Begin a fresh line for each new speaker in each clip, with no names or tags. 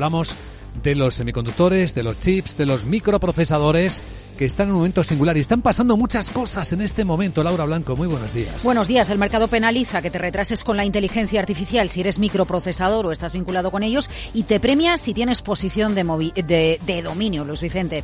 Hablamos de los semiconductores, de los chips, de los microprocesadores que están en un momento singular y están pasando muchas cosas en este momento. Laura Blanco, muy buenos días.
Buenos días. El mercado penaliza que te retrases con la inteligencia artificial si eres microprocesador o estás vinculado con ellos y te premia si tienes posición de, de, de dominio, Luis Vicente.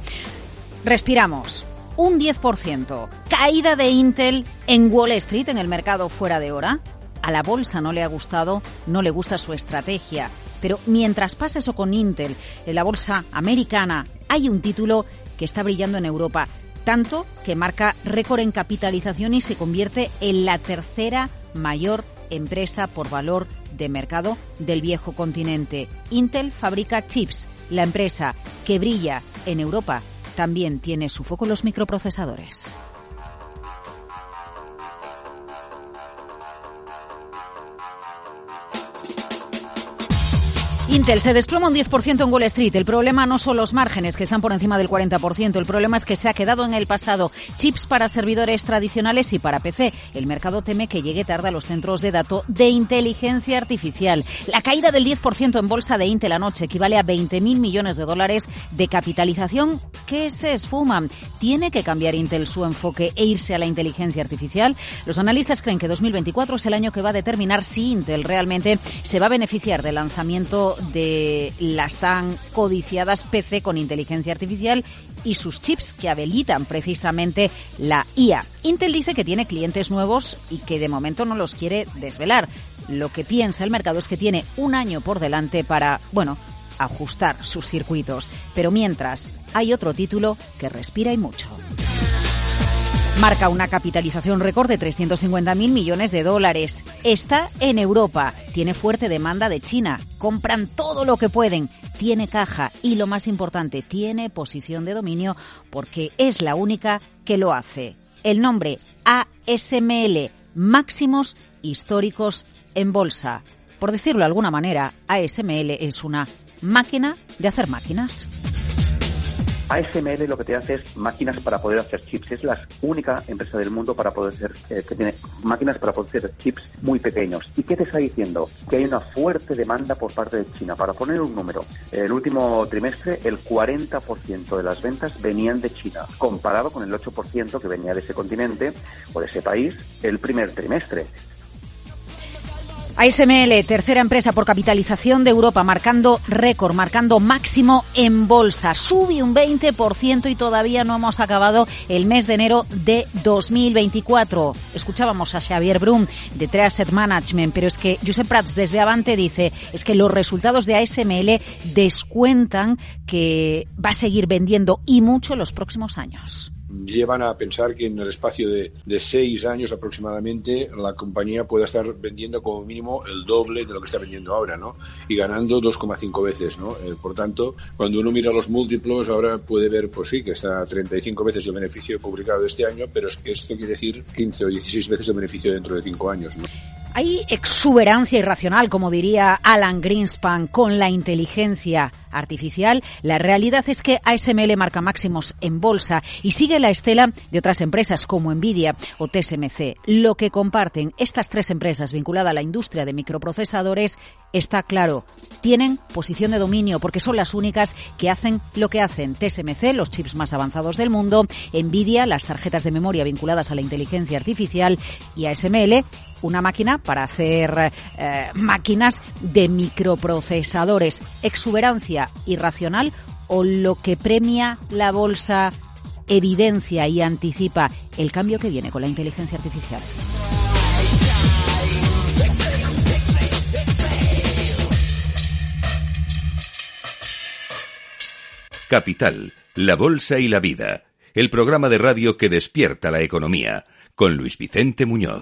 Respiramos. Un 10%. Caída de Intel en Wall Street, en el mercado fuera de hora. A la bolsa no le ha gustado, no le gusta su estrategia. Pero mientras pasa eso con Intel, en la bolsa americana hay un título que está brillando en Europa, tanto que marca récord en capitalización y se convierte en la tercera mayor empresa por valor de mercado del viejo continente. Intel fabrica chips, la empresa que brilla en Europa también tiene su foco en los microprocesadores. Intel se desploma un 10% en Wall Street. El problema no son los márgenes, que están por encima del 40%. El problema es que se ha quedado en el pasado. Chips para servidores tradicionales y para PC. El mercado teme que llegue tarde a los centros de datos de inteligencia artificial. La caída del 10% en bolsa de Intel anoche equivale a 20.000 millones de dólares de capitalización que se esfuman. ¿Tiene que cambiar Intel su enfoque e irse a la inteligencia artificial? Los analistas creen que 2024 es el año que va a determinar si Intel realmente se va a beneficiar del lanzamiento de las tan codiciadas PC con inteligencia artificial y sus chips que habilitan precisamente la IA. Intel dice que tiene clientes nuevos y que de momento no los quiere desvelar. Lo que piensa el mercado es que tiene un año por delante para, bueno, ajustar sus circuitos. Pero mientras, hay otro título que respira y mucho. Marca una capitalización récord de 350.000 millones de dólares. Está en Europa. Tiene fuerte demanda de China. Compran todo lo que pueden. Tiene caja y lo más importante, tiene posición de dominio porque es la única que lo hace. El nombre ASML, máximos históricos en bolsa. Por decirlo de alguna manera, ASML es una máquina de hacer máquinas.
ASML lo que te hace es máquinas para poder hacer chips. Es la única empresa del mundo para poder hacer, eh, que tiene máquinas para hacer chips muy pequeños. ¿Y qué te está diciendo? Que hay una fuerte demanda por parte de China. Para poner un número, el último trimestre el 40% de las ventas venían de China, comparado con el 8% que venía de ese continente o de ese país el primer trimestre.
ASML, tercera empresa por capitalización de Europa, marcando récord, marcando máximo en bolsa. Sube un 20% y todavía no hemos acabado el mes de enero de 2024. Escuchábamos a Xavier Brum de Trade Asset Management, pero es que Josep Prats desde Avante dice es que los resultados de ASML descuentan que va a seguir vendiendo y mucho en los próximos años
llevan a pensar que en el espacio de, seis años aproximadamente la compañía pueda estar vendiendo como mínimo el doble de lo que está vendiendo ahora, ¿no? Y ganando 2,5 veces, ¿no? Eh, por tanto, cuando uno mira los múltiplos, ahora puede ver, pues sí, que está 35 veces el beneficio publicado este año, pero es que esto quiere decir 15 o 16 veces el beneficio dentro de cinco años, ¿no?
Hay exuberancia irracional, como diría Alan Greenspan, con la inteligencia artificial. La realidad es que ASML marca máximos en bolsa y sigue la estela de otras empresas como Nvidia o TSMC. Lo que comparten estas tres empresas vinculadas a la industria de microprocesadores está claro. Tienen posición de dominio porque son las únicas que hacen lo que hacen. TSMC, los chips más avanzados del mundo, Nvidia, las tarjetas de memoria vinculadas a la inteligencia artificial y ASML, una máquina para hacer eh, máquinas de microprocesadores. Exuberancia irracional o lo que premia la bolsa evidencia y anticipa el cambio que viene con la inteligencia artificial.
Capital, la Bolsa y la Vida, el programa de radio que despierta la economía, con Luis Vicente Muñoz.